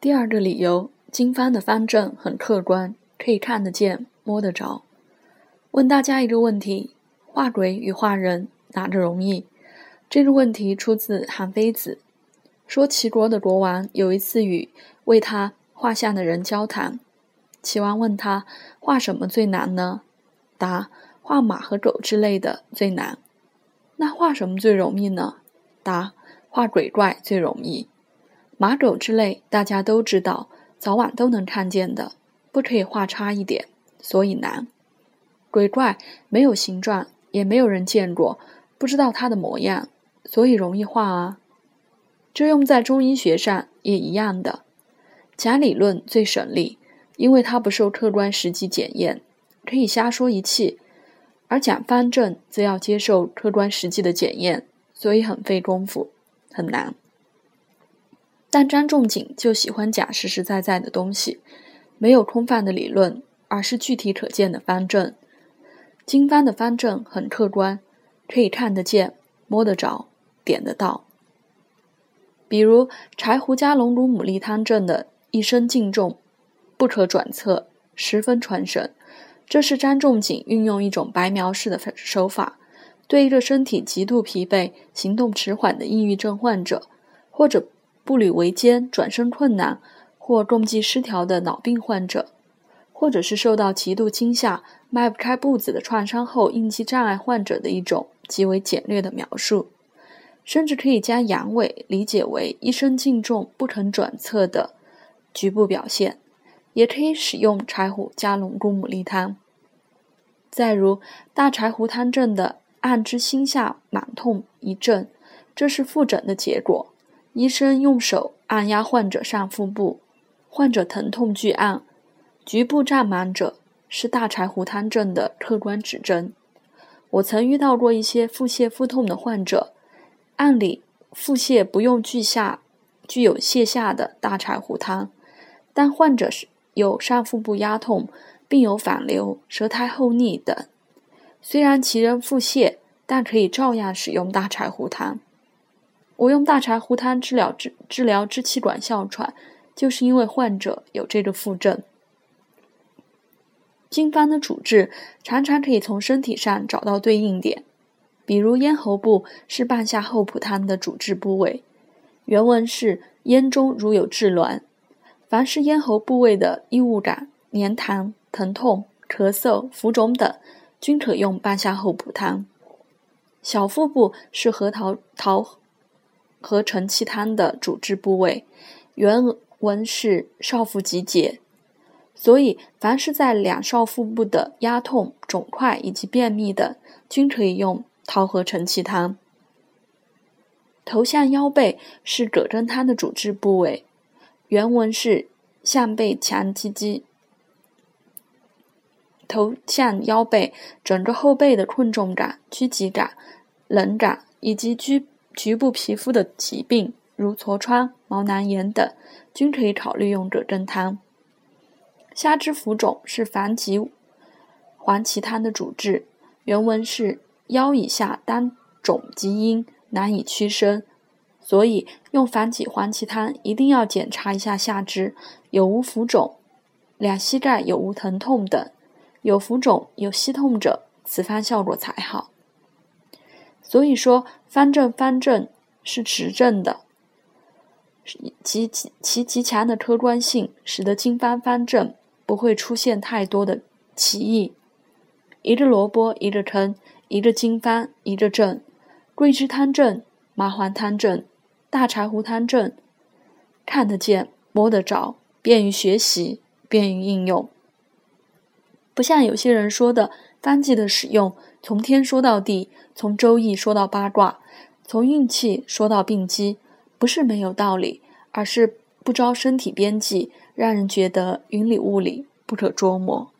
第二个理由，经幡的方正很客观，可以看得见、摸得着。问大家一个问题：画鬼与画人哪个容易？这个问题出自《韩非子》，说齐国的国王有一次与为他画像的人交谈，齐王问他画什么最难呢？答：画马和狗之类的最难。那画什么最容易呢？答：画鬼怪最容易。马狗之类，大家都知道，早晚都能看见的，不可以画差一点，所以难。鬼怪没有形状，也没有人见过，不知道它的模样，所以容易画啊。这用在中医学上也一样的。假理论最省力，因为它不受客观实际检验，可以瞎说一气；而讲方正则要接受客观实际的检验，所以很费功夫，很难。但张仲景就喜欢讲实实在在的东西，没有空泛的理论，而是具体可见的方正。经方的方正很客观，可以看得见、摸得着、点得到。比如柴胡加龙骨牡蛎汤证的一生敬重，不可转测，十分传神。这是张仲景运用一种白描式的手法，对一个身体极度疲惫、行动迟缓的抑郁症患者，或者。步履维艰、转身困难或共济失调的脑病患者，或者是受到极度惊吓、迈不开步子的创伤后应激障碍患者的一种极为简略的描述，甚至可以将阳痿理解为一生敬重不肯转侧的局部表现，也可以使用柴胡加龙骨牡蛎汤。再如大柴胡汤证的按之心下满痛一阵，这是复诊的结果。医生用手按压患者上腹部，患者疼痛剧按，局部胀满者是大柴胡汤症的客观指征。我曾遇到过一些腹泻腹痛的患者，按理腹泻不用具下具有泻下的大柴胡汤，但患者是有上腹部压痛，并有反流、舌苔厚腻等，虽然其人腹泻，但可以照样使用大柴胡汤。我用大柴胡汤治疗治治疗支气管哮喘，就是因为患者有这个腹症。经方的主治常常可以从身体上找到对应点，比如咽喉部是半夏厚朴汤的主治部位，原文是咽中如有滞挛，凡是咽喉部位的异物感、黏痰、疼痛、咳嗽、浮肿等，均可用半夏厚朴汤。小腹部是核桃桃。和承气汤的主治部位，原文是少腹集结，所以凡是在两少腹部的压痛、肿块以及便秘等，均可以用桃核承气汤。头项腰背是葛根汤的主治部位，原文是项背强积肌。头项腰背整个后背的困重感、拘急感、冷感以及拘。局部皮肤的疾病，如痤疮、毛囊炎等，均可以考虑用葛根汤。下肢浮肿是防急黄芪汤的主治，原文是腰以下当肿积阴，难以屈伸，所以用防己黄芪汤一定要检查一下下肢有无浮肿，两膝盖有无疼痛等，有浮肿有膝痛者，此方效果才好。所以说，方正方正是持正的，其其其极强的客观性，使得经方方正不会出现太多的歧义。一个萝卜一个坑，一个经方一个正，桂枝汤正，麻黄汤正，大柴胡汤正，看得见摸得着，便于学习，便于应用。不像有些人说的方剂的使用。从天说到地，从周易说到八卦，从运气说到病机，不是没有道理，而是不着身体边际，让人觉得云里雾里，不可捉摸。